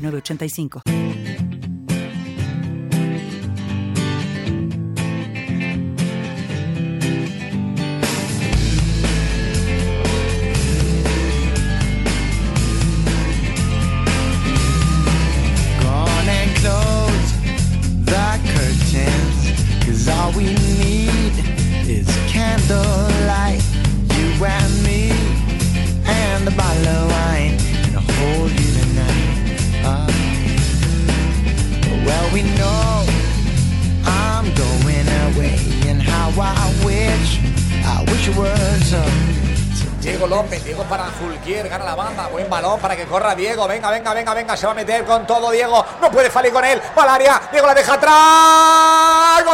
985. Buen balón para que corra Diego, venga, venga, venga, venga, se va a meter con todo Diego, no puede salir con él, Valaria, Diego la deja atrás,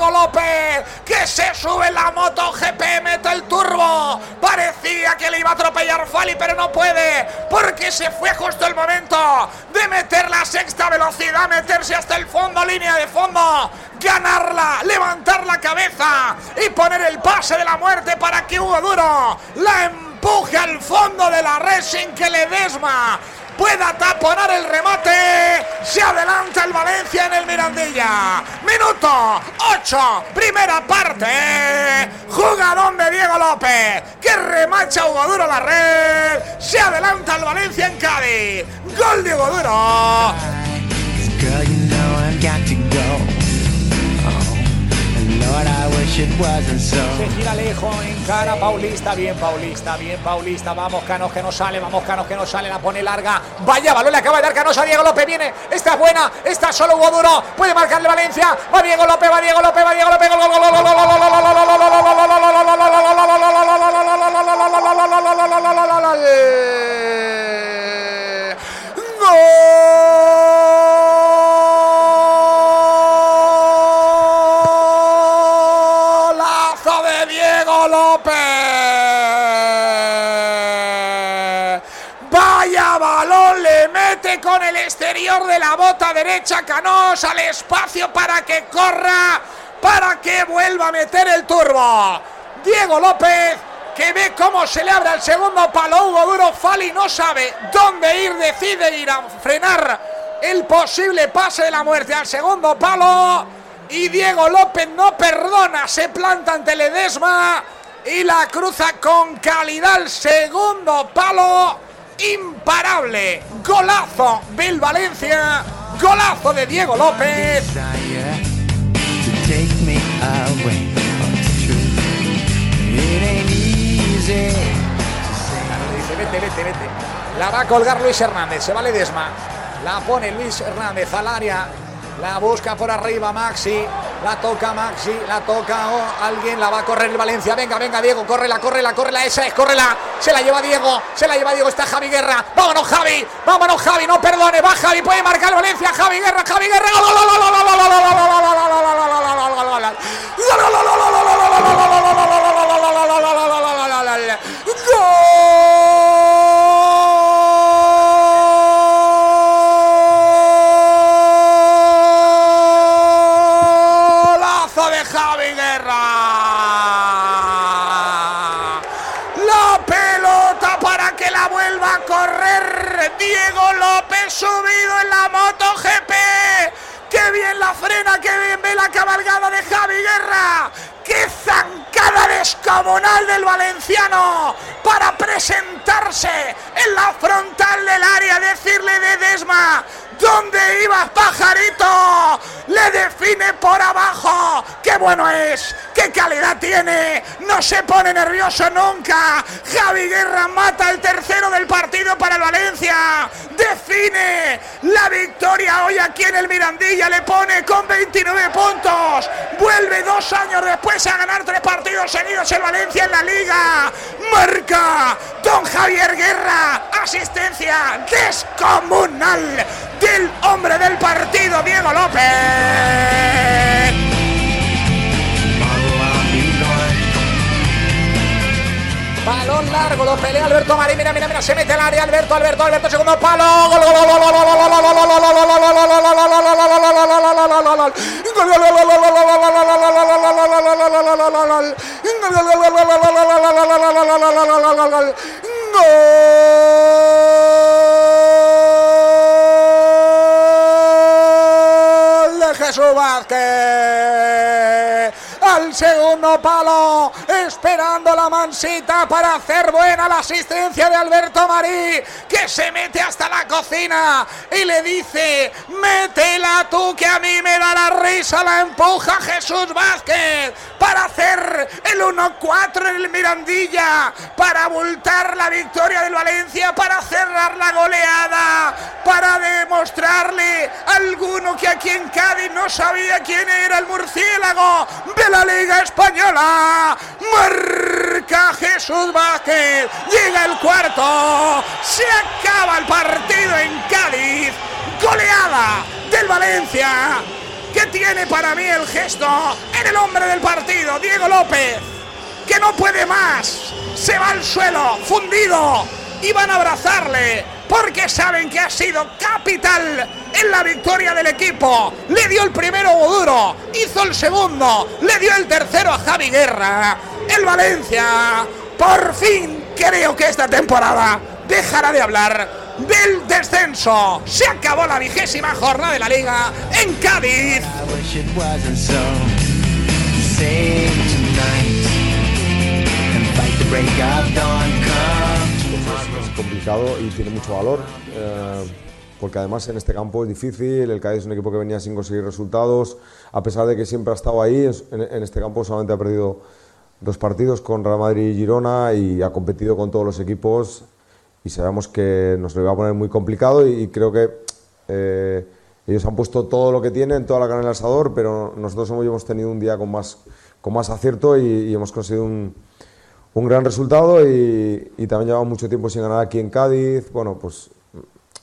Diego López, que se sube la moto GP, mete el turbo. Parecía que le iba a atropellar Fali, pero no puede, porque se fue justo el momento de meter la sexta velocidad, meterse hasta el fondo, línea de fondo, ganarla, levantar la cabeza y poner el pase de la muerte para que Hugo Duro la empuje al fondo de la red sin que le desma pueda taponar el remate. Se adelanta el Valencia en el Mirandilla. Minuto 8, primera parte. Jugadón de Diego López que remacha Hugo Duro la red. Se adelanta el Valencia en Cádiz. Gol de Hugo Duro. Se gira lejos, cara Paulista, bien Paulista, bien Paulista, vamos Canos que no sale, vamos Canos que no sale, la pone larga, vaya balón le acaba de dar Canos a Diego López, viene, esta buena, está solo Hugo Duro, puede marcarle Valencia, va Diego López, va Diego López, va Diego López, de la bota derecha Canós al espacio para que corra, para que vuelva a meter el turbo. Diego López que ve cómo se le abre el segundo palo. Hugo Duro Fali no sabe dónde ir, decide ir a frenar el posible pase de la muerte al segundo palo. Y Diego López no perdona, se planta ante Ledesma y la cruza con calidad el segundo palo imparable. Golazo del Valencia. Golazo de Diego López. vete, vete, vete. La va a colgar Luis Hernández. Se vale desma. La pone Luis Hernández al área. La busca por arriba Maxi. La toca Maxi. La toca alguien. La va a correr el Valencia. Venga, venga, Diego. corre la corre la Esa es, la Se la lleva Diego. Se la lleva Diego. Está Javi Guerra. Vámonos, Javi. Vámonos, Javi. No perdone. Va Javi. Puede marcar Valencia. Javi Guerra. Javi Guerra. subido Guerra! ¡Qué zancada descomunal del valenciano! Para presentarse en la frontal del área, decirle de Desma, ¿Dónde ibas, pajarito? Le define por abajo. ¡Qué bueno es! ¡Qué calidad tiene! No se pone nervioso nunca. Javi Guerra mata el tercero del partido para el Valencia. Define la victoria hoy aquí en el Mirandilla. Le pone con 29 puntos. Vuelve dos años después a ganar tres partidos seguidos el Valencia en la liga. Marca Don Javier Guerra. Asistencia descomunal del hombre del partido, Diego López. Balón largo, lo pelea Alberto Marín. Mira, mira, mira, se mete al área. Alberto, Alberto, Alberto, segundo palo. Jesús Vázquez segundo palo, esperando la mansita para hacer buena la asistencia de Alberto Marí, que se mete hasta la cocina y le dice, métela tú que a mí me da la risa, la empuja Jesús Vázquez para hacer el 1-4 en el Mirandilla, para abultar la victoria del Valencia, para cerrar la goleada, para demostrarle a alguno que aquí en Cádiz no sabía quién era el murciélago de la Liga Española. Marca Jesús Vázquez. Llega el cuarto. Se acaba el partido en Cádiz. Goleada del Valencia. Que tiene para mí el gesto en el hombre del partido, Diego López. Que no puede más. Se va al suelo, fundido. Y van a abrazarle porque saben que ha sido capital en la victoria del equipo. Le dio el primero duro, hizo el segundo, le dio el tercero a Javi Guerra. El Valencia, por fin creo que esta temporada dejará de hablar del descenso. Se acabó la vigésima jornada de la liga en Cádiz. Complicado y tiene mucho valor. eh, porque además en este campo es difícil, el Cádiz es un equipo que venía sin conseguir resultados, a pesar de que siempre ha estado ahí, en, en este campo solamente ha perdido dos partidos con Real Madrid y Girona y ha competido con todos los equipos y sabemos que nos lo iba a poner muy complicado y, y creo que eh, ellos han puesto todo lo que tienen, toda la carne en el asador, pero nosotros hoy hemos tenido un día con más, con más acierto y, y hemos conseguido un, un gran resultado y, y también llevamos mucho tiempo sin ganar aquí en Cádiz. Bueno, pues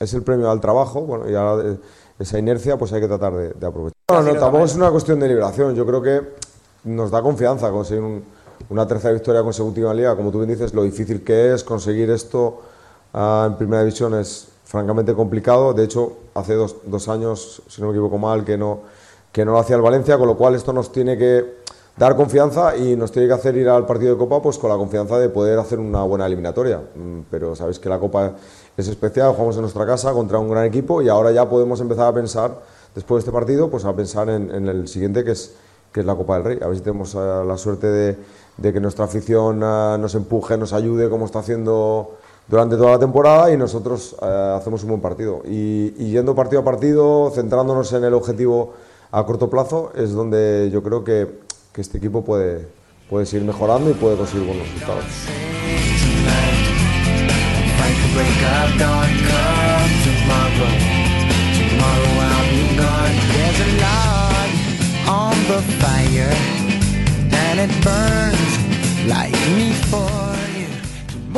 es el premio al trabajo bueno, y ahora eh, esa inercia pues hay que tratar de, de aprovechar. No, no, tampoco es una cuestión de liberación. Yo creo que nos da confianza conseguir un- una tercera victoria consecutiva en Liga. Como tú bien dices, lo difícil que es conseguir esto ah, en Primera División es francamente complicado. De hecho, hace dos, dos años, si no me equivoco mal, que no, que no lo hacía el Valencia, con lo cual esto nos tiene que dar confianza y nos tiene que hacer ir al partido de Copa pues con la confianza de poder hacer una buena eliminatoria. Mm, Pero sabéis que la Copa es especial, jugamos en nuestra casa contra un gran equipo y ahora ya podemos empezar a pensar, después de este partido, pues a pensar en, el siguiente que es, que es la Copa del Rey. A ver si tenemos eh, la suerte de, que nuestra afición eh, nos empuje, nos ayude como está haciendo durante toda la temporada y nosotros eh, hacemos un buen partido. Y yendo partido a partido, centrándonos en el objetivo a corto plazo, es donde yo creo que, que este equipo puede, puede seguir mejorando y puede conseguir buenos resultados.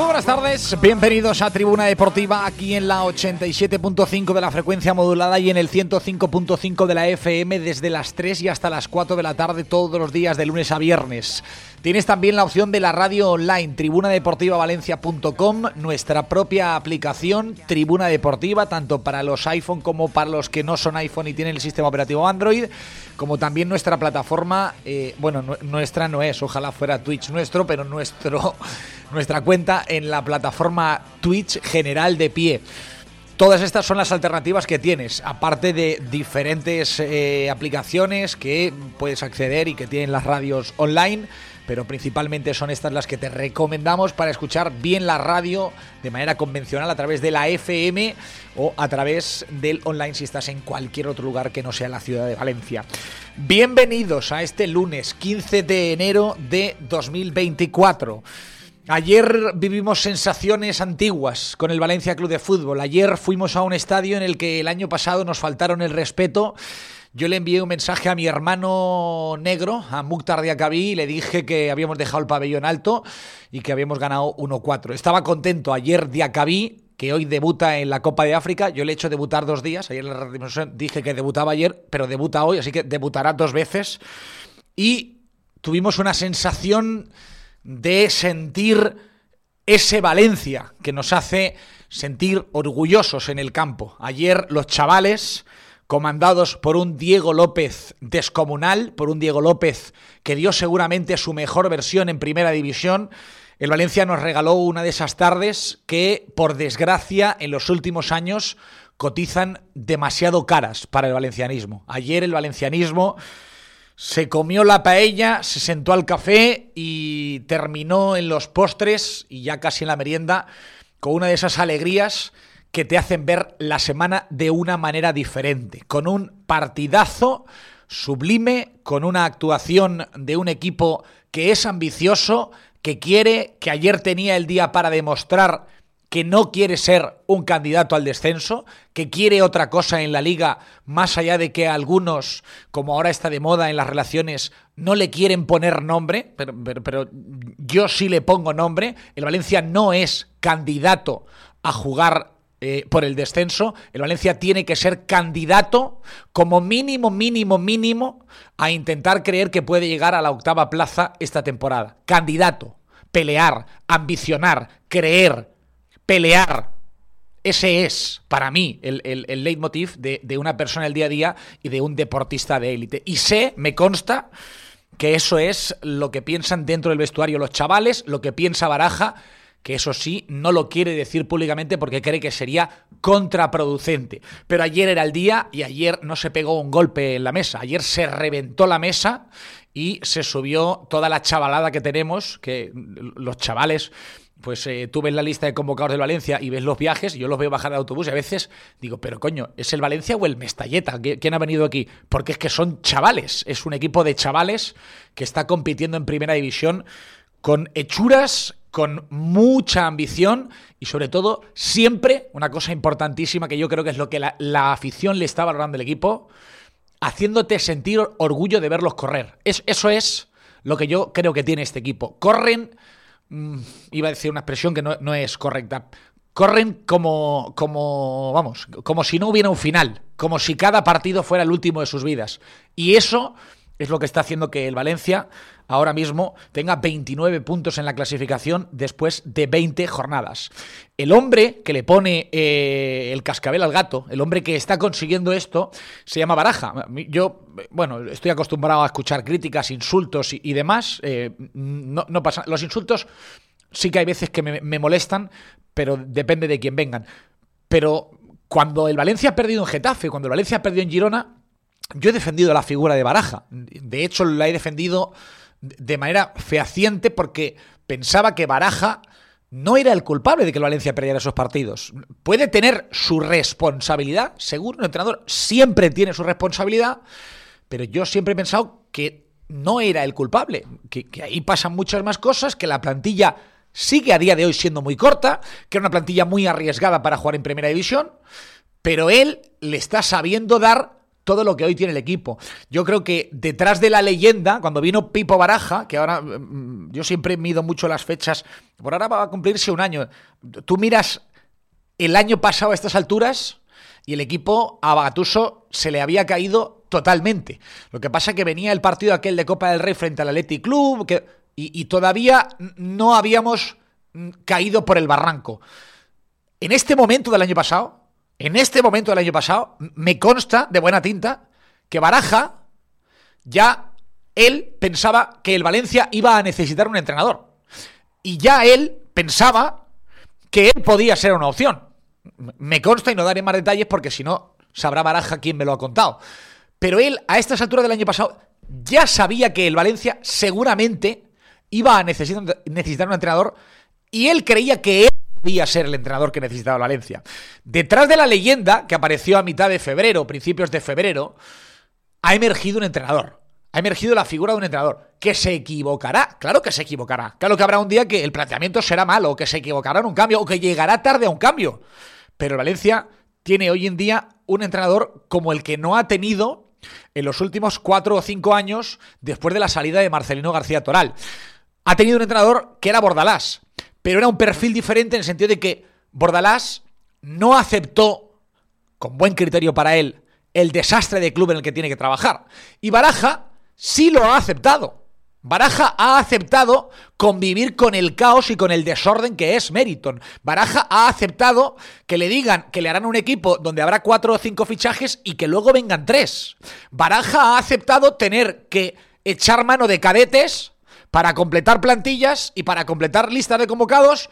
Muy buenas tardes, bienvenidos a Tribuna Deportiva aquí en la 87.5 de la frecuencia modulada y en el 105.5 de la FM desde las 3 y hasta las 4 de la tarde todos los días de lunes a viernes. Tienes también la opción de la radio online, tribunadeportivavalencia.com, nuestra propia aplicación Tribuna Deportiva, tanto para los iPhone como para los que no son iPhone y tienen el sistema operativo Android, como también nuestra plataforma, eh, bueno, nu- nuestra no es, ojalá fuera Twitch nuestro, pero nuestro, nuestra cuenta en la plataforma Twitch general de pie. Todas estas son las alternativas que tienes, aparte de diferentes eh, aplicaciones que puedes acceder y que tienen las radios online, pero principalmente son estas las que te recomendamos para escuchar bien la radio de manera convencional a través de la FM o a través del online si estás en cualquier otro lugar que no sea la ciudad de Valencia. Bienvenidos a este lunes 15 de enero de 2024. Ayer vivimos sensaciones antiguas con el Valencia Club de Fútbol. Ayer fuimos a un estadio en el que el año pasado nos faltaron el respeto. Yo le envié un mensaje a mi hermano negro, a Mukhtar Diakabí, y le dije que habíamos dejado el pabellón alto y que habíamos ganado 1-4. Estaba contento ayer Diakabí, que hoy debuta en la Copa de África. Yo le he hecho debutar dos días. Ayer en la dije que debutaba ayer, pero debuta hoy, así que debutará dos veces. Y tuvimos una sensación de sentir ese Valencia que nos hace sentir orgullosos en el campo. Ayer los chavales, comandados por un Diego López descomunal, por un Diego López que dio seguramente su mejor versión en primera división, el Valencia nos regaló una de esas tardes que, por desgracia, en los últimos años cotizan demasiado caras para el valencianismo. Ayer el valencianismo se comió la paella, se sentó al café y terminó en los postres y ya casi en la merienda con una de esas alegrías que te hacen ver la semana de una manera diferente, con un partidazo sublime, con una actuación de un equipo que es ambicioso, que quiere, que ayer tenía el día para demostrar que no quiere ser un candidato al descenso, que quiere otra cosa en la liga, más allá de que algunos, como ahora está de moda en las relaciones, no le quieren poner nombre, pero, yo sí le pongo nombre. El Valencia no es candidato a jugar eh, por el descenso. El Valencia tiene que ser candidato como mínimo, mínimo, mínimo a intentar creer que puede llegar a la octava plaza esta temporada. Candidato, pelear, ambicionar, creer, pelear. Ese es, para mí, el, el, leitmotiv de, de, una persona el día a día y de un deportista de élite. Y sé, me consta, que eso es lo que piensan dentro del vestuario los chavales, lo que piensa Baraja, que eso sí, no lo quiere decir públicamente porque cree que sería contraproducente. Pero ayer era el día y ayer no se pegó un golpe en la mesa, ayer se reventó la mesa y se subió toda la chavalada que tenemos, que los chavales pues eh, tú ves la lista de convocados del Valencia y ves los viajes, yo los veo bajar de autobús y a veces digo, pero coño, ¿es el Valencia o el Mestalleta? ¿Quién ha venido aquí? Porque es que son chavales, es un equipo de chavales que está compitiendo en primera división con hechuras, con mucha ambición y sobre todo siempre, una cosa importantísima que yo creo que es lo que la, afición le está valorando al equipo, haciéndote sentir orgullo de verlos correr. Es, eso es lo que yo creo que tiene este equipo. Corren Mm, iba a decir una expresión que no, es correcta. Corren como, como, vamos, como si no hubiera un final, como si cada partido fuera el último de sus vidas. Y eso es lo que está haciendo que el Valencia ahora mismo tenga 29 puntos en la clasificación después de 20 jornadas. El hombre que le pone eh, el cascabel al gato, el hombre que está consiguiendo esto, se llama Baraja. Yo, bueno, estoy acostumbrado a escuchar críticas, insultos y, demás. Eh, no, pasa. Los insultos sí que hay veces que me, me molestan, pero depende de quién vengan. Pero cuando el Valencia ha perdido en Getafe, cuando el Valencia ha perdido en Girona, yo he defendido la figura de Baraja. De hecho, la he defendido de manera fehaciente porque pensaba que Baraja no era el culpable de que el Valencia perdiera esos partidos. Puede tener su responsabilidad, seguro, un entrenador siempre tiene su responsabilidad, pero yo siempre he pensado que no era el culpable, que, que ahí pasan muchas más cosas, que la plantilla sigue a día de hoy siendo muy corta, que era una plantilla muy arriesgada para jugar en primera división, pero él le está sabiendo dar todo lo que hoy tiene el equipo. Yo creo que detrás de la leyenda, cuando vino Pipo Baraja, que ahora mm, mm, yo siempre mido mucho las fechas, por ahora va a cumplirse un año. Tú miras el año pasado a estas alturas y el equipo a Bagatuso se le había caído totalmente. Lo que pasa es que venía el partido aquel de Copa del Rey frente al Athletic Club y todavía no habíamos mm, caído por el barranco. En este momento del año pasado, en este momento del año pasado, me consta de buena tinta que Baraja ya él pensaba que el Valencia iba a necesitar un entrenador. Y ya él pensaba que él podía ser una opción. Me consta y no daré más detalles porque si no sabrá Baraja quién me lo ha contado. Pero él, a estas alturas del año pasado, ya sabía que el Valencia seguramente iba a necesitar, un entrenador y él creía que él debía ser el entrenador que necesitaba Valencia. Detrás de la leyenda que apareció a mitad de febrero, principios de febrero, ha emergido un entrenador. Ha emergido la figura de un entrenador que se equivocará. Claro que se equivocará. Claro que habrá un día que el planteamiento será malo, que se equivocará en un cambio, o que llegará tarde a un cambio. Pero Valencia tiene hoy en día un entrenador como el que no ha tenido en los últimos cuatro o cinco años después de la salida de Marcelino García Toral. Ha tenido un entrenador que era Bordalás, pero era un perfil diferente en el sentido de que Bordalás no aceptó, con buen criterio para él, el desastre de club en el que tiene que trabajar. Y Baraja sí lo ha aceptado. Baraja ha aceptado convivir con el caos y con el desorden que es Meriton. Baraja ha aceptado que le digan que le harán un equipo donde habrá cuatro o cinco fichajes y que luego vengan tres. Baraja ha aceptado tener que echar mano de cadetes para completar plantillas y para completar listas de convocados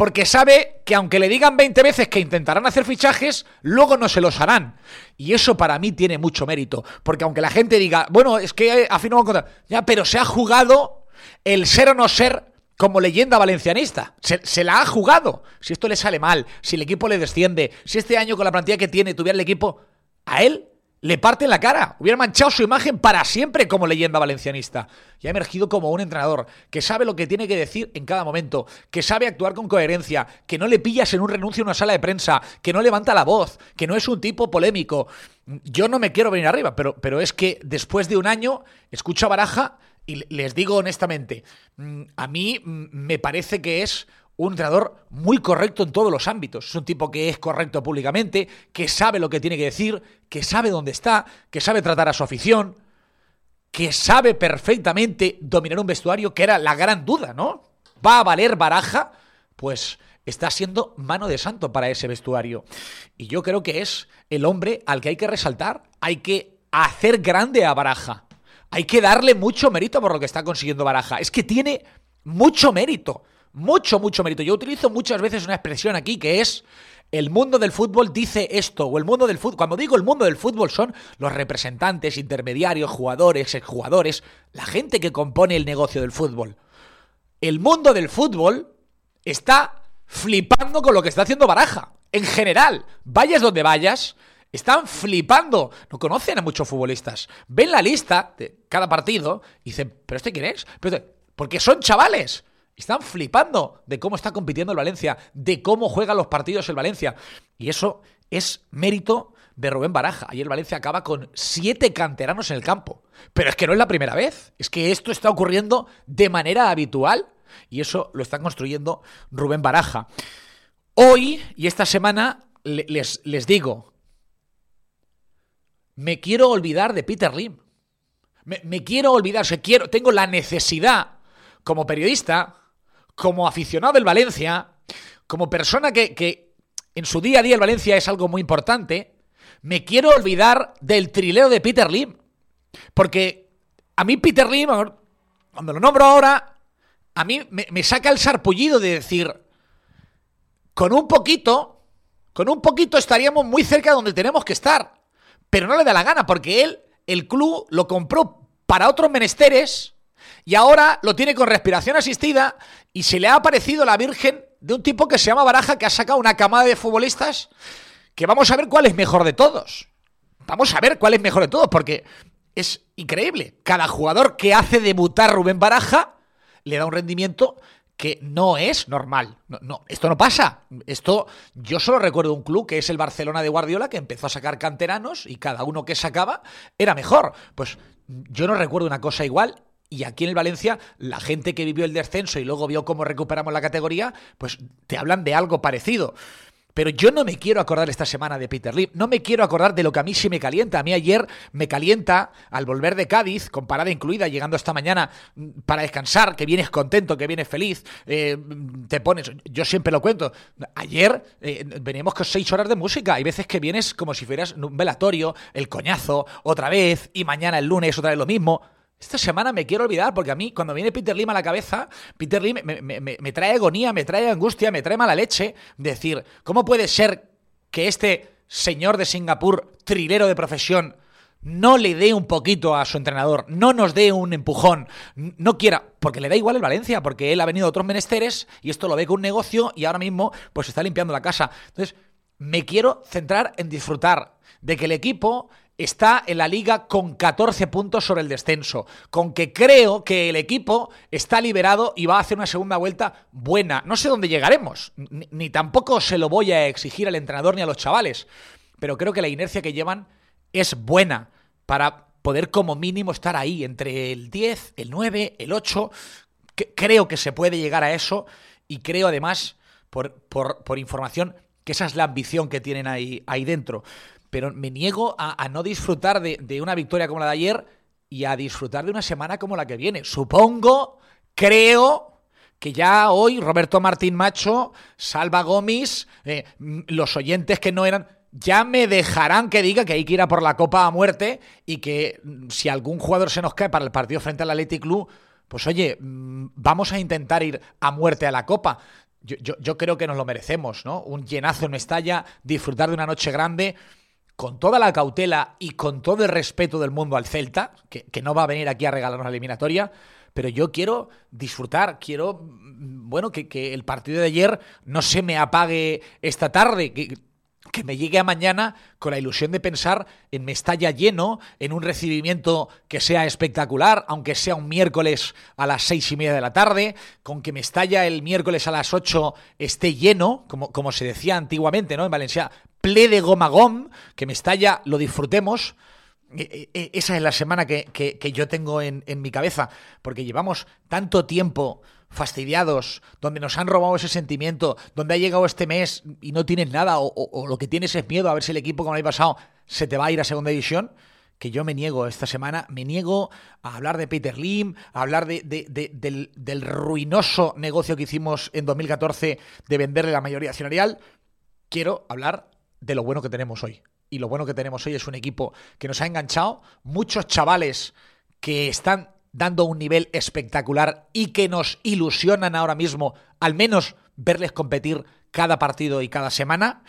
porque sabe que aunque le digan 20 veces que intentarán hacer fichajes, luego no se los harán. Y eso para mí tiene mucho mérito, porque aunque la gente diga, bueno, es que a fin no van a ya, pero se ha jugado el ser o no ser como leyenda valencianista. Se, la ha jugado. Si esto le sale mal, si el equipo le desciende, si este año con la plantilla que tiene tuviera el equipo, a él le parte la cara. Hubiera manchado su imagen para siempre como leyenda valencianista. Y ha emergido como un entrenador que sabe lo que tiene que decir en cada momento, que sabe actuar con coherencia, que no le pillas en un renuncio a una sala de prensa, que no levanta la voz, que no es un tipo polémico. Yo no me quiero venir arriba, pero, pero es que después de un año escucho a Baraja y les digo honestamente, mm, a mí mm, me parece que es un entrenador muy correcto en todos los ámbitos. Es un tipo que es correcto públicamente, que sabe lo que tiene que decir, que sabe dónde está, que sabe tratar a su afición, que sabe perfectamente dominar un vestuario, que era la gran duda, ¿no? ¿Va a valer baraja? Pues está siendo mano de santo para ese vestuario. Y yo creo que es el hombre al que hay que resaltar, hay que hacer grande a Baraja. Hay que darle mucho mérito por lo que está consiguiendo Baraja. Es que tiene mucho mérito mucho, mucho mérito. Yo utilizo muchas veces una expresión aquí que es el mundo del fútbol dice esto, o el mundo del fútbol, cuando digo el mundo del fútbol son los representantes, intermediarios, jugadores, exjugadores, la gente que compone el negocio del fútbol. El mundo del fútbol está flipando con lo que está haciendo Baraja. En general, vayas donde vayas, están flipando. No conocen a muchos futbolistas. Ven la lista de cada partido y dicen, ¿pero este quién es? Porque son chavales. Están flipando de cómo está compitiendo el Valencia, de cómo juegan los partidos el Valencia. Y eso es mérito de Rubén Baraja. Ayer el Valencia acaba con siete canteranos en el campo. Pero es que no es la primera vez. Es que esto está ocurriendo de manera habitual. Y eso lo está construyendo Rubén Baraja. Hoy y esta semana les, les digo, me quiero olvidar de Peter Lim. Me, me quiero olvidar, quiero, tengo la necesidad como periodista como aficionado del Valencia, como persona que, en su día a día el Valencia es algo muy importante, me quiero olvidar del trilero de Peter Lim. Porque a mí Peter Lim, cuando lo nombro ahora, a mí me, me saca el sarpullido de decir, con un poquito, con un poquito estaríamos muy cerca de donde tenemos que estar. Pero no le da la gana, porque él, el club, lo compró para otros menesteres y ahora lo tiene con respiración asistida y se le ha aparecido la Virgen de un tipo que se llama Baraja, que ha sacado una camada de futbolistas que vamos a ver cuál es mejor de todos. Vamos a ver cuál es mejor de todos, porque es increíble. Cada jugador que hace debutar Rubén Baraja le da un rendimiento que no es normal. No, no, esto no pasa. Esto, yo solo recuerdo un club que es el Barcelona de Guardiola, que empezó a sacar canteranos y cada uno que sacaba era mejor. Pues yo no recuerdo una cosa igual y aquí en el Valencia, la gente que vivió el descenso y luego vio cómo recuperamos la categoría, pues te hablan de algo parecido. Pero yo no me quiero acordar esta semana de Peter Lee, no me quiero acordar de lo que a mí sí me calienta. A mí ayer me calienta al volver de Cádiz, con parada incluida, llegando esta mañana mm, para descansar, que vienes contento, que vienes feliz, eh, te pones, yo siempre lo cuento, ayer eh, venimos con seis horas de música, hay veces que vienes como si fueras un velatorio, el coñazo, otra vez, y mañana el lunes otra vez lo mismo. Esta semana me quiero olvidar porque a mí, cuando viene Peter Lim a la cabeza, Peter Lim me, trae agonía, me trae angustia, me trae mala leche. Decir, ¿cómo puede ser que este señor de Singapur, trilero de profesión, no le dé un poquito a su entrenador, no nos dé un empujón, no quiera, porque le da igual el Valencia, porque él ha venido a otros menesteres y esto lo ve con un negocio y ahora mismo pues está limpiando la casa. Entonces, me quiero centrar en disfrutar de que el equipo está en la liga con 14 puntos sobre el descenso, con que creo que el equipo está liberado y va a hacer una segunda vuelta buena. No sé dónde llegaremos, ni, tampoco se lo voy a exigir al entrenador ni a los chavales, pero creo que la inercia que llevan es buena para poder como mínimo estar ahí entre el 10, el 9, el 8. Que- creo que se puede llegar a eso y creo además, por, por- por información, que esa es la ambición que tienen ahí, ahí dentro. Pero me niego a, no disfrutar de, una victoria como la de ayer y a disfrutar de una semana como la que viene. Supongo, creo que ya hoy Roberto Martín Macho, Salva Gómez, eh, mm, los oyentes que no eran, ya me dejarán que diga que hay que ir a por la Copa a muerte y que mm, si algún jugador se nos cae para el partido frente al Athletic Club, pues oye, mm, vamos a intentar ir a muerte a la Copa. Yo creo que nos lo merecemos, ¿no? Un llenazo en Mestalla, disfrutar de una noche grande con toda la cautela y con todo el respeto del mundo al Celta, que, no va a venir aquí a regalarnos la eliminatoria, pero yo quiero disfrutar, quiero, mm, bueno, que, el partido de ayer no se me apague esta tarde, que me llegue a mañana con la ilusión de pensar en Mestalla lleno, en un recibimiento que sea espectacular, aunque sea un miércoles a las seis y media de la tarde, con que Mestalla el miércoles a las ocho esté lleno, como, como se decía antiguamente, ¿no? En Valencia, ple de goma gom, que Mestalla lo disfrutemos. E- e- Esa es la semana que, que- que yo tengo en, en mi cabeza, porque llevamos tanto tiempo fastidiados, donde nos han robado ese sentimiento, donde ha llegado este mes y no tienes nada, o, lo que tienes es miedo a ver si el equipo, como el año pasado, se te va a ir a segunda división, que yo me niego esta semana, me niego a hablar de Peter Lim, a hablar de- de- de- del, del ruinoso negocio que hicimos en 2014 de venderle la mayoría accionarial, quiero hablar de lo bueno que tenemos hoy. Y lo bueno que tenemos hoy es un equipo que nos ha enganchado, muchos chavales que están dando un nivel espectacular y que nos ilusionan ahora mismo, al menos verles competir cada partido y cada semana,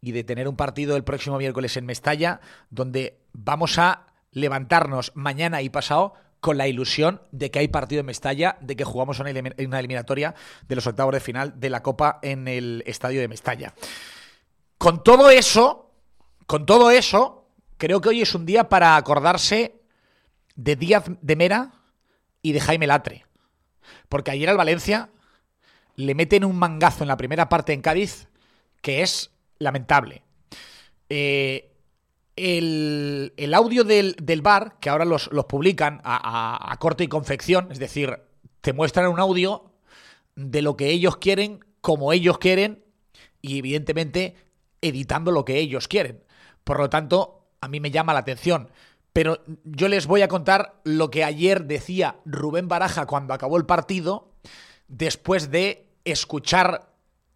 y de tener un partido el próximo miércoles en Mestalla, donde vamos a levantarnos mañana y pasado con la ilusión de que hay partido en Mestalla, de que jugamos una, una eliminatoria de los octavos de final de la Copa en el estadio de Mestalla. Con todo eso, con todo eso, creo que hoy es un día para acordarse de Díaz de Mera y de Jaime Latre. Porque ayer al Valencia le meten un mangazo en la primera parte en Cádiz que es lamentable. Eh, el, el audio del, del bar, que ahora los, los publican a, a- a corte y confección, es decir, te muestran un audio de lo que ellos quieren, como ellos quieren, y evidentemente editando lo que ellos quieren. Por lo tanto, a mí me llama la atención. Pero yo les voy a contar lo que ayer decía Rubén Baraja cuando acabó el partido, después de escuchar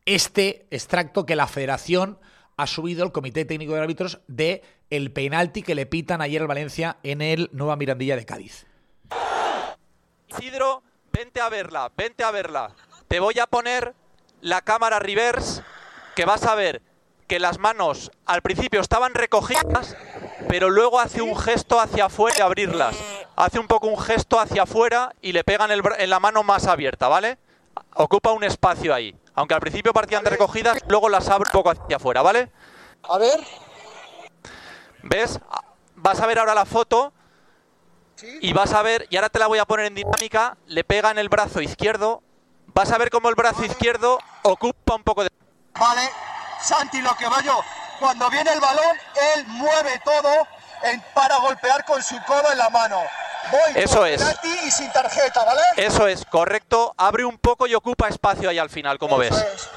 este extracto que la federación ha subido al Comité Técnico de Árbitros de el penalti que le pitan ayer al Valencia en el Nueva Mirandilla de Cádiz. Isidro, vente a verla, vente a verla. Te voy a poner la cámara reverse que vas a ver que las manos al principio estaban recogidas, pero luego hace un gesto hacia afuera y abrirlas. Hace un poco un gesto hacia afuera y le pegan el bra- en la mano más abierta, ¿vale? Ocupa un espacio ahí. Aunque al principio partían de recogidas, luego las abre un poco hacia afuera, ¿vale? A ver, ¿Ves? Vas a ver ahora la foto y vas a ver, y ahora te la voy a poner en dinámica, le pega en el brazo izquierdo, vas a ver cómo el brazo izquierdo ocupa un poco de... vale. Santi, lo que va yo. Cuando viene el balón, él mueve todo en- para golpear con su codo en la mano. Voy Eso con es. y sin tarjeta, ¿vale? Eso es, correcto, abre un poco y ocupa espacio ahí al final, como ves. Es.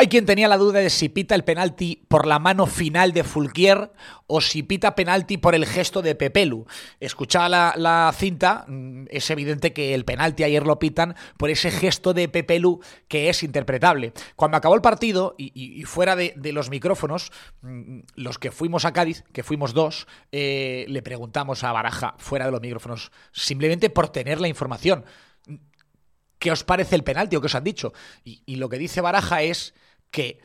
Hay quien tenía la duda de si pita el penalti por la mano final de Fulquier o si pita penalti por el gesto de Pepelu. Escuchaba la, la cinta, mm, es evidente que el penalti ayer lo pitan por ese gesto de Pepelu que es interpretable. Cuando acabó el partido y, fuera de, de los micrófonos, mm, los que fuimos a Cádiz, que fuimos dos, eh, le preguntamos a Baraja fuera de los micrófonos, simplemente por tener la información. ¿qué os parece el penalti o qué os han dicho? Y lo que dice Baraja es que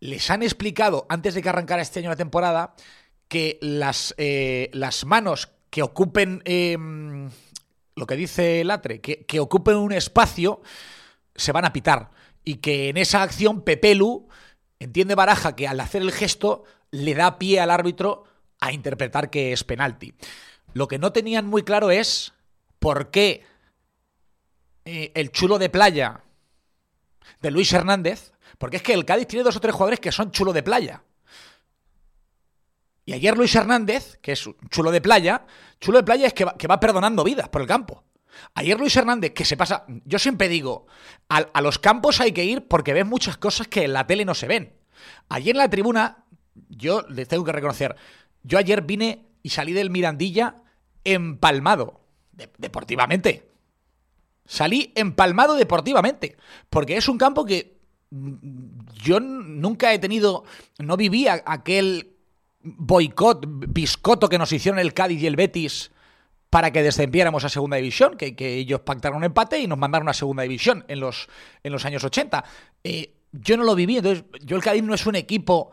les han explicado antes de que arrancara este año la temporada que las, eh, las manos que ocupen, eh, lo que dice Latre, que, que ocupen un espacio, se van a pitar. Y que en esa acción Pepelu entiende Baraja que al hacer el gesto le da pie al árbitro a interpretar que es penalti. Lo que no tenían muy claro es por qué eh, el chulo de playa de Luis Hernández, porque es que el Cádiz tiene dos o tres jugadores que son chulo de playa. Y ayer Luis Hernández, que es chulo de playa, chulo de playa es que va, que va perdonando vidas por el campo. Ayer Luis Hernández, que se pasa, yo siempre digo, a, los campos hay que ir porque ves muchas cosas que en la tele no se ven. Ayer en la tribuna, yo les tengo que reconocer, yo ayer vine y salí del Mirandilla empalmado, de- deportivamente. Salí empalmado deportivamente, porque es un campo que yo nunca he tenido, no vivía aquel boicot, biscoto que nos hicieron el Cádiz y el Betis para que descendiéramos a segunda división, que, ellos pactaron un empate y nos mandaron a segunda división en los, en los años 80. Eh, yo no lo viví, entonces yo el Cádiz no es un equipo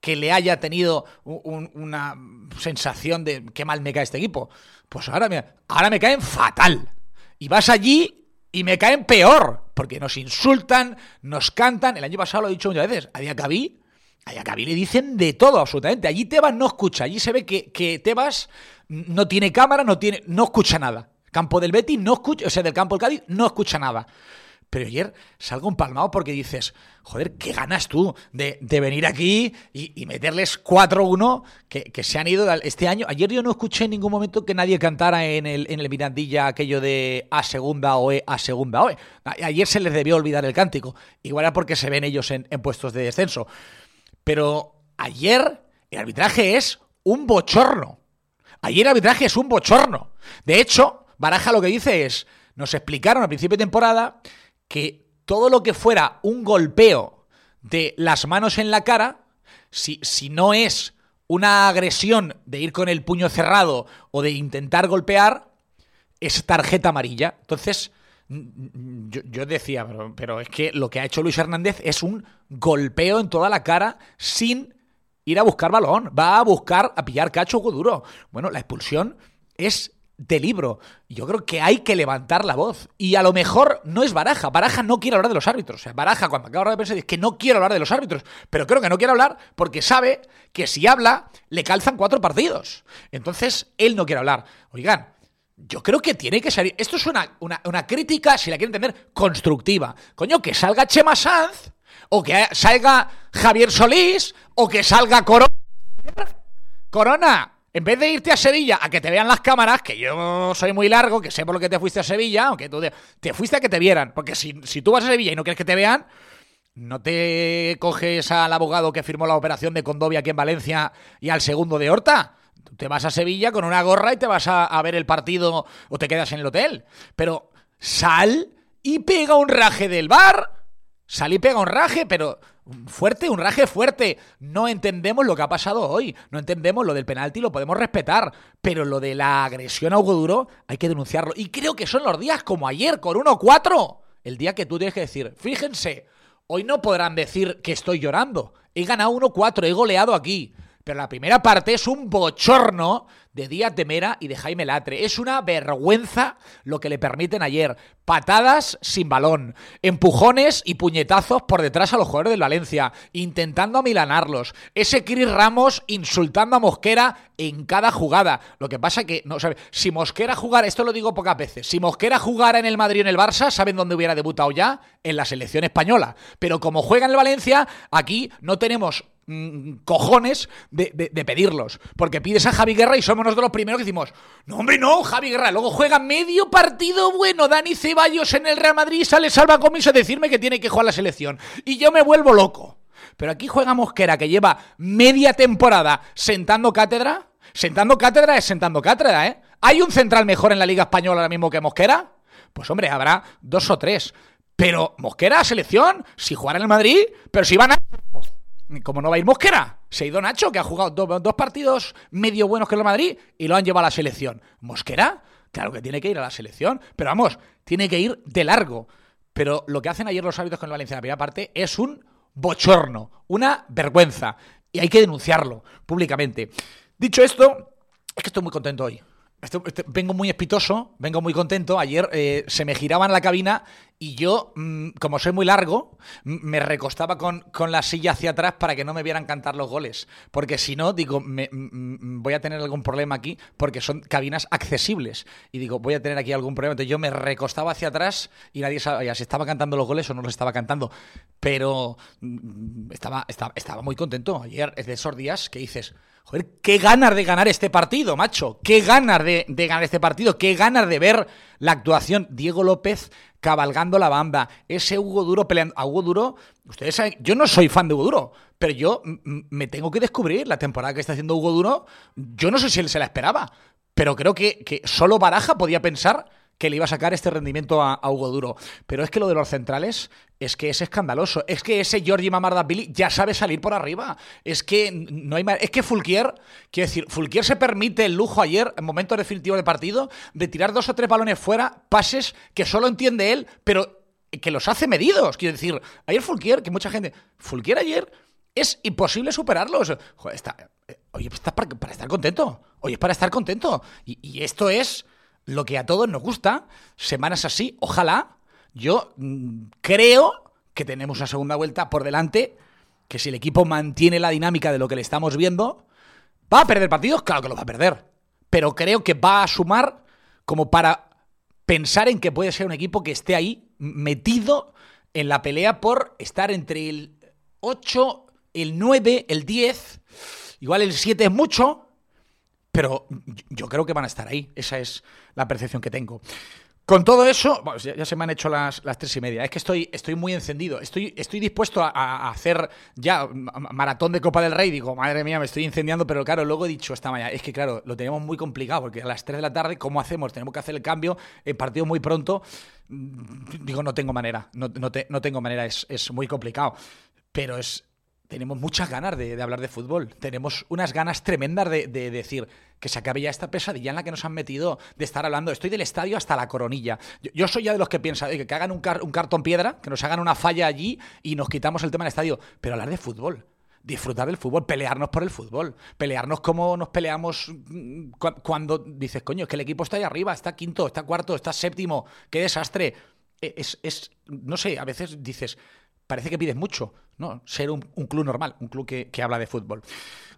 que le haya tenido un- un- una sensación de qué mal me cae este equipo. Pues ahora me, ahora me caen fatal. Y vas allí y me caen peor, porque nos insultan, nos cantan. El año pasado lo he dicho muchas veces, a Diacabí, a Diacabí le dicen de todo absolutamente. Allí Tebas no escucha, allí se ve que, que Tebas no tiene cámara, no, tiene, no escucha nada. Campo del Betis no escucha, o sea, del campo del Cádiz no escucha nada. Pero ayer salgo empalmado porque dices, joder, qué ganas tú de, de venir aquí y, meterles 4-1 que, que se han ido este año. Ayer yo no escuché en ningún momento que nadie cantara en el, en el Mirandilla aquello de A segunda OE, A segunda OE. A- Ayer se les debió olvidar el cántico. Igual era porque se ven ellos en, en puestos de descenso. Pero ayer el arbitraje es un bochorno. Ayer el arbitraje es un bochorno. De hecho, Baraja lo que dice es, nos explicaron al principio de temporada que todo lo que fuera un golpeo de las manos en la cara, si, si no es una agresión de ir con el puño cerrado o de intentar golpear, es tarjeta amarilla. Entonces, yo, yo decía, pero, pero es que lo que ha hecho Luis Hernández es un golpeo en toda la cara sin ir a buscar balón. Va a buscar a pillar cacho duro. Bueno, la expulsión es de libro. Yo creo que hay que levantar la voz. Y a lo mejor no es Baraja. Baraja no quiere hablar de los árbitros. O sea, Baraja cuando acaba de pensar dice que no quiero hablar de los árbitros. Pero creo que no quiere hablar porque sabe que si habla le calzan cuatro partidos. Entonces, él no quiere hablar. Oigan, yo creo que tiene que salir. Esto es una, una, una crítica, si la quieren entender, constructiva. Coño, que salga Chema Sanz, o que salga Javier Solís, o que salga Corona. Corona, en vez de irte a Sevilla a que te vean las cámaras, que yo soy muy largo, que sé por lo que te fuiste a Sevilla, aunque tú te, te fuiste a que te vieran. Porque si, si tú vas a Sevilla y no quieres que te vean, no te coges al abogado que firmó la operación de Condovia aquí en Valencia y al segundo de Horta. Te vas a Sevilla con una gorra y te vas a, a ver el partido o te quedas en el hotel. Pero sal y pega un raje del bar. Sal y pega un raje, pero fuerte, un raje fuerte. No entendemos lo que ha pasado hoy. No entendemos lo del penalti, lo podemos respetar. Pero lo de la agresión a Hugo Duro hay que denunciarlo. Y creo que son los días como ayer, con 1-4. El día que tú tienes que decir, fíjense, hoy no podrán decir que estoy llorando. He ganado 1-4, he goleado aquí. Pero la primera parte es un bochorno de Díaz de Mera y de Jaime Latre. Es una vergüenza lo que le permiten ayer. Patadas sin balón, empujones y puñetazos por detrás a los jugadores del Valencia, intentando amilanarlos. Ese Chris Ramos insultando a Mosquera en cada jugada. Lo que pasa que, no sabe, si Mosquera jugara, esto lo digo pocas veces, si Mosquera jugara en el Madrid o en el Barça, ¿saben dónde hubiera debutado ya? En la selección española. Pero como juega en el Valencia, aquí no tenemos mm, cojones de, pedirlos. Porque pides a Javi Guerra y somos nosotros los primeros que decimos, no hombre, no, Javi Guerra. Luego juega medio partido bueno Dani Ceballos en el Real Madrid sale Salva Gomis a decirme que tiene que jugar la selección. Y yo me vuelvo loco. Pero aquí juega Mosquera, que lleva media temporada sentando cátedra. Sentando cátedra es sentando cátedra, ¿eh? ¿Hay un central mejor en la Liga Española ahora mismo que Mosquera? Pues hombre, habrá dos o tres. Pero Mosquera, selección, si jugara en el Madrid, pero si van a... Como no va a ir Mosquera, se ha ido Nacho, que ha jugado do- dos partidos medio buenos que el Madrid y lo han llevado a la selección. ¿Mosquera? Claro que tiene que ir a la selección, pero vamos, tiene que ir de largo. Pero lo que hacen ayer los árbitros con el Valencia en la primera parte es un bochorno, una vergüenza. Y hay que denunciarlo públicamente. Dicho esto, es que estoy muy contento hoy. Vengo muy espitoso, vengo muy contento. Ayer eh, se me giraba en la cabina y yo, mm, como soy muy largo, me recostaba con, con la silla hacia atrás para que no me vieran cantar los goles. Porque si no, digo, me- voy a tener algún problema aquí porque son cabinas accesibles. Y digo, voy a tener aquí algún problema. Entonces yo me recostaba hacia atrás y nadie sabía si estaba cantando los goles o no los estaba cantando. Pero mm, estaba, estaba, estaba muy contento. Ayer es de esos días que dices, Joder, qué ganas de ganar este partido, macho. Qué ganas de, ganar este partido. Qué ganas de ver la actuación. Diego López cabalgando la banda. Ese Hugo Duro peleando. A Hugo Duro, ustedes saben, yo no soy fan de Hugo Duro, pero yo me tengo que descubrir la temporada que está haciendo Hugo Duro. Yo no sé si él se la esperaba, pero creo que, que solo Baraja podía pensar que le iba a sacar este rendimiento a, Hugo Duro. Pero es que lo de los centrales es que es escandaloso. Es que ese Giorgi Mamardashvili ya sabe salir por arriba. Es que no hay Es que Fulquier, quiero decir, Fulquier se permite el lujo ayer, en momentos definitivos del partido, de tirar dos o tres balones fuera, pases que solo entiende él, pero que los hace medidos. Quiero decir, ayer Fulquier, que mucha gente. Fulquier ayer es imposible superarlos. Está, eh, oye, está para, estar contento. Oye, es para estar contento. Y esto es lo que a todos nos gusta. Semanas así, ojalá. Yo mm, creo que tenemos una segunda vuelta por delante. Que si el equipo mantiene la dinámica de lo que le estamos viendo, ¿va a perder partidos? Claro que lo va a perder. Pero creo que va a sumar como para pensar en que puede ser un equipo que esté ahí metido en la pelea por estar entre el 8, el 9, el 10. Igual el 7 es mucho, pero yo creo que van a estar ahí. Esa es la percepción que tengo. Con todo eso, ya, se me han hecho las, tres y media. Es que estoy, estoy muy encendido. Estoy, estoy dispuesto a, hacer ya ma- maratón de Copa del Rey. Digo, madre mía, me estoy incendiando. Pero claro, luego he dicho esta mañana, es que claro, lo tenemos muy complicado porque a las 3 de la tarde, ¿cómo hacemos? Tenemos que hacer el cambio. El partido muy pronto. Digo, no tengo manera. No, no te- no tengo manera. Es, es muy complicado. Pero es, tenemos muchas ganas de, hablar de fútbol. Tenemos unas ganas tremendas de, de decir que se acabe ya esta pesadilla en la que nos han metido de estar hablando. Estoy del estadio hasta la coronilla. Yo, soy ya de los que piensan oye, que hagan un cartón piedra, que nos hagan una falla allí y nos quitamos el tema del estadio. Pero hablar de fútbol. Disfrutar del fútbol, pelearnos por el fútbol, pelearnos como nos peleamos mm, cu- cuando dices, coño, es que el equipo está ahí arriba, está quinto, está cuarto, está séptimo, qué desastre. E- Es, es no sé, a veces dices, parece que pides mucho, ¿no? Ser un, club normal, un club que, que habla de fútbol.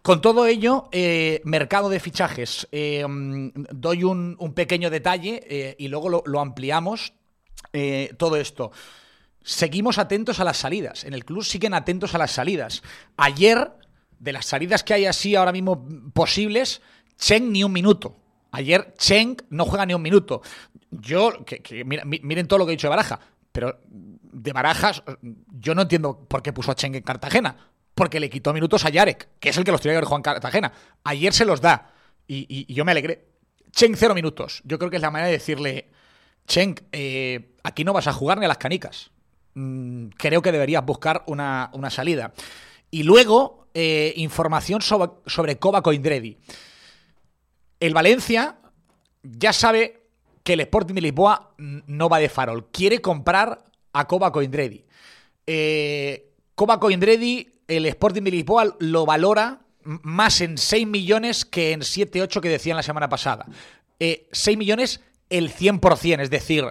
Con todo ello, eh, mercado de fichajes. Eh, mm, doy un, pequeño detalle eh, y luego lo, ampliamos. todo esto. Seguimos atentos a las salidas. En el club siguen atentos a las salidas. Ayer, de las salidas que hay así ahora mismo posibles, Cheng ni un minuto. Ayer Cheng no juega ni un minuto. Yo, que, miren todo lo que he dicho de Baraja, pero de Barajas, yo no entiendo por qué puso a Cheng en Cartagena. Porque le quitó minutos a Yarek, que es el que los tenía que haber jugado en Cartagena. Ayer se los da. Y, y- yo me alegré. Cheng, cero minutos. Yo creo que es la manera de decirle, Cheng, eh, aquí no vas a jugar ni a las canicas. Mm, creo que deberías buscar una, una salida. Y luego, eh, información sobre, sobre Kovac. El Valencia ya sabe que el Sporting de Lisboa no va de farol. Quiere comprar a Kovac Indredi. Eh, Kovac el Sporting de Lisboa lo valora más en 6 millones que en 7-8 que decían la semana pasada. Eh, 6 millones el 100%, es decir,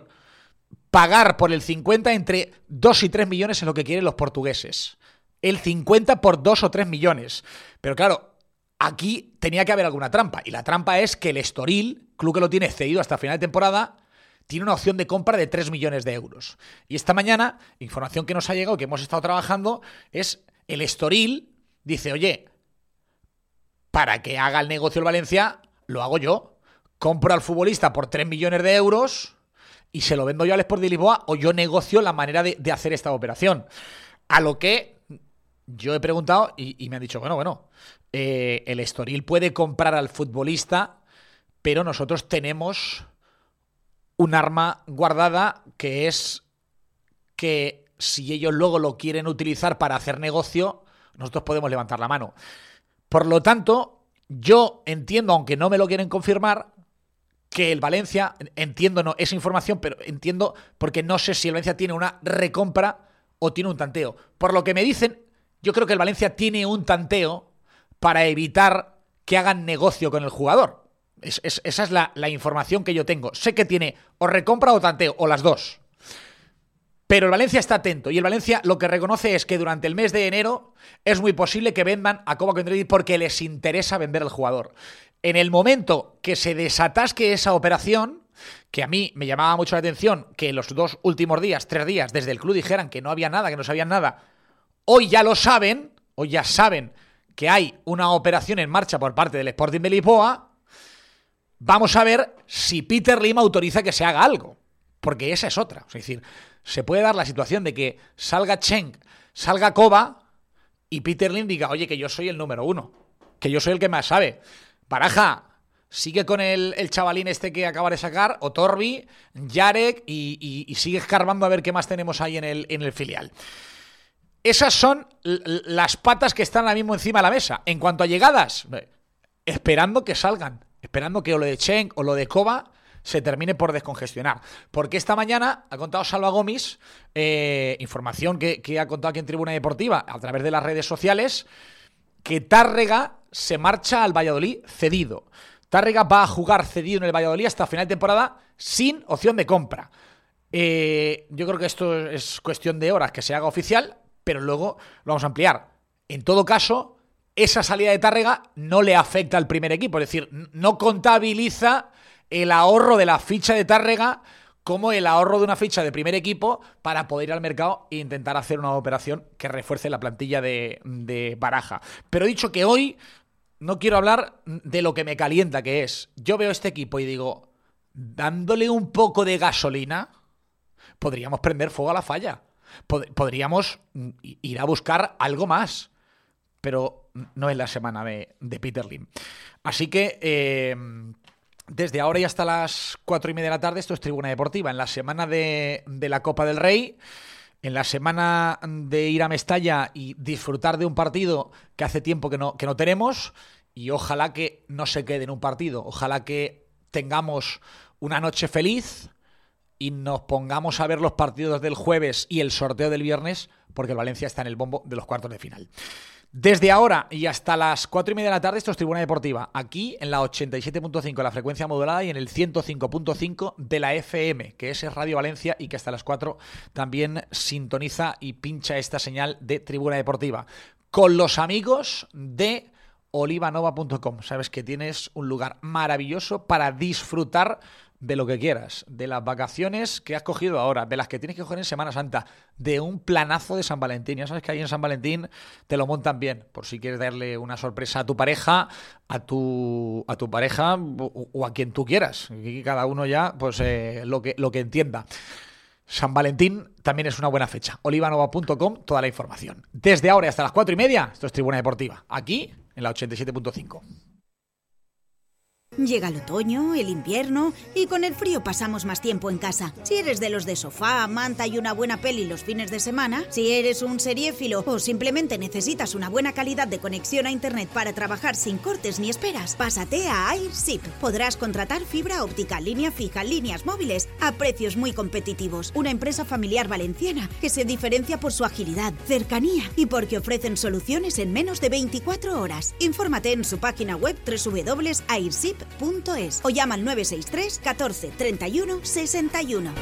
pagar por el 50 entre 2 y 3 millones es lo que quieren los portugueses. El 50 por 2 o 3 millones. Pero claro, aquí tenía que haber alguna trampa. Y la trampa es que el Estoril, club que lo tiene cedido hasta final de temporada, tiene una opción de compra de 3 millones de euros. Y esta mañana, información que nos ha llegado, que hemos estado trabajando, es el Estoril dice, oye, para que haga el negocio el Valencia, lo hago yo. Compro al futbolista por 3 millones de euros y se lo vendo yo al Sport de Lisboa o yo negocio la manera de, hacer esta operación. A lo que yo he preguntado y, y me han dicho, bueno, bueno, eh, el Estoril puede comprar al futbolista, pero nosotros tenemos un arma guardada que es que si ellos luego lo quieren utilizar para hacer negocio, nosotros podemos levantar la mano. Por lo tanto, yo entiendo, aunque no me lo quieren confirmar, que el Valencia, entiendo no esa información, pero entiendo porque no sé si el Valencia tiene una recompra o tiene un tanteo. Por lo que me dicen, yo creo que el Valencia tiene un tanteo para evitar que hagan negocio con el jugador. Esa es la, información que yo tengo. Sé que tiene o recompra o tanteo, o las dos. Pero el Valencia está atento y el Valencia lo que reconoce es que durante el mes de enero es muy posible que vendan a Copa Contreras porque les interesa vender al jugador. En el momento que se desatasque esa operación, que a mí me llamaba mucho la atención que los dos últimos días, tres días, desde el club dijeran que no había nada, que no sabían nada, hoy ya lo saben, hoy ya saben que hay una operación en marcha por parte del Sporting de Lisboa, vamos a ver si Peter Lim autoriza que se haga algo. Porque esa es otra. Es decir, se puede dar la situación de que salga Cheng, salga Koba y Peter Lim diga, oye, que yo soy el número uno, que yo soy el que más sabe. Baraja, sigue con el, chavalín este que acaba de sacar, o Torbi, Yarek, y, sigue escarbando a ver qué más tenemos ahí en el, en el filial. Esas son las patas que están ahora mismo encima de la mesa. En cuanto a llegadas, esperando que salgan, esperando que o lo de Cheng o lo de Koba se termine por descongestionar. Porque esta mañana ha contado Salva Gómez, eh, información que, ha contado aquí en Tribuna Deportiva a través de las redes sociales, que Tárrega se marcha al Valladolid cedido. Tárrega va a jugar cedido en el Valladolid hasta final de temporada sin opción de compra. Eh, yo creo que esto es cuestión de horas que se haga oficial, pero luego lo vamos a ampliar. En todo caso, esa salida de Tárrega no le afecta al primer equipo, es decir, no contabiliza el ahorro de la ficha de Tárrega como el ahorro de una ficha de primer equipo para poder ir al mercado e intentar hacer una operación que refuerce la plantilla de, Baraja. Pero he dicho que hoy no quiero hablar de lo que me calienta, que es, yo veo este equipo y digo, dándole un poco de gasolina, podríamos prender fuego a la falla. podríamos ir a buscar algo más. Pero no es la semana de, Peter Lim. Así que eh, desde ahora y hasta las cuatro y media de la tarde, esto es Tribuna Deportiva. En la semana de, la Copa del Rey, en la semana de ir a Mestalla y disfrutar de un partido que hace tiempo que no, que no tenemos, y ojalá que no se quede en un partido, ojalá que tengamos una noche feliz y nos pongamos a ver los partidos del jueves y el sorteo del viernes, porque el Valencia está en el bombo de los cuartos de final. Desde ahora y hasta las 4 y media de la tarde, esto es Tribuna Deportiva, aquí en la 87.5 la frecuencia modulada y en el 105.5 de la FM, que es Radio Valencia y que hasta las 4 también sintoniza y pincha esta señal de Tribuna Deportiva. Con los amigos de olivanova.com. Sabes que tienes un lugar maravilloso para disfrutar de lo que quieras, de las vacaciones que has cogido ahora, de las que tienes que coger en Semana Santa, de un planazo de San Valentín. Ya sabes que ahí en San Valentín te lo montan bien, por si quieres darle una sorpresa a tu pareja, a tu, a tu pareja o, a quien tú quieras. Y cada uno ya, pues eh, lo, que, lo que entienda. San Valentín también es una buena fecha. Olivanova.com, toda la información. Desde ahora hasta las cuatro y media, esto es Tribuna Deportiva, aquí en la 87.5. Llega el otoño, el invierno y con el frío pasamos más tiempo en casa. Si eres de los de sofá, manta y una buena peli los fines de semana, si eres un seriéfilo o simplemente necesitas una buena calidad de conexión a internet para trabajar sin cortes ni esperas, pásate a AirShip. Podrás contratar fibra óptica, línea fija, líneas móviles a precios muy competitivos. Una empresa familiar valenciana que se diferencia por su agilidad, cercanía y porque ofrecen soluciones en menos de 24 horas. Infórmate en su página web o llama al 963 14 31 61.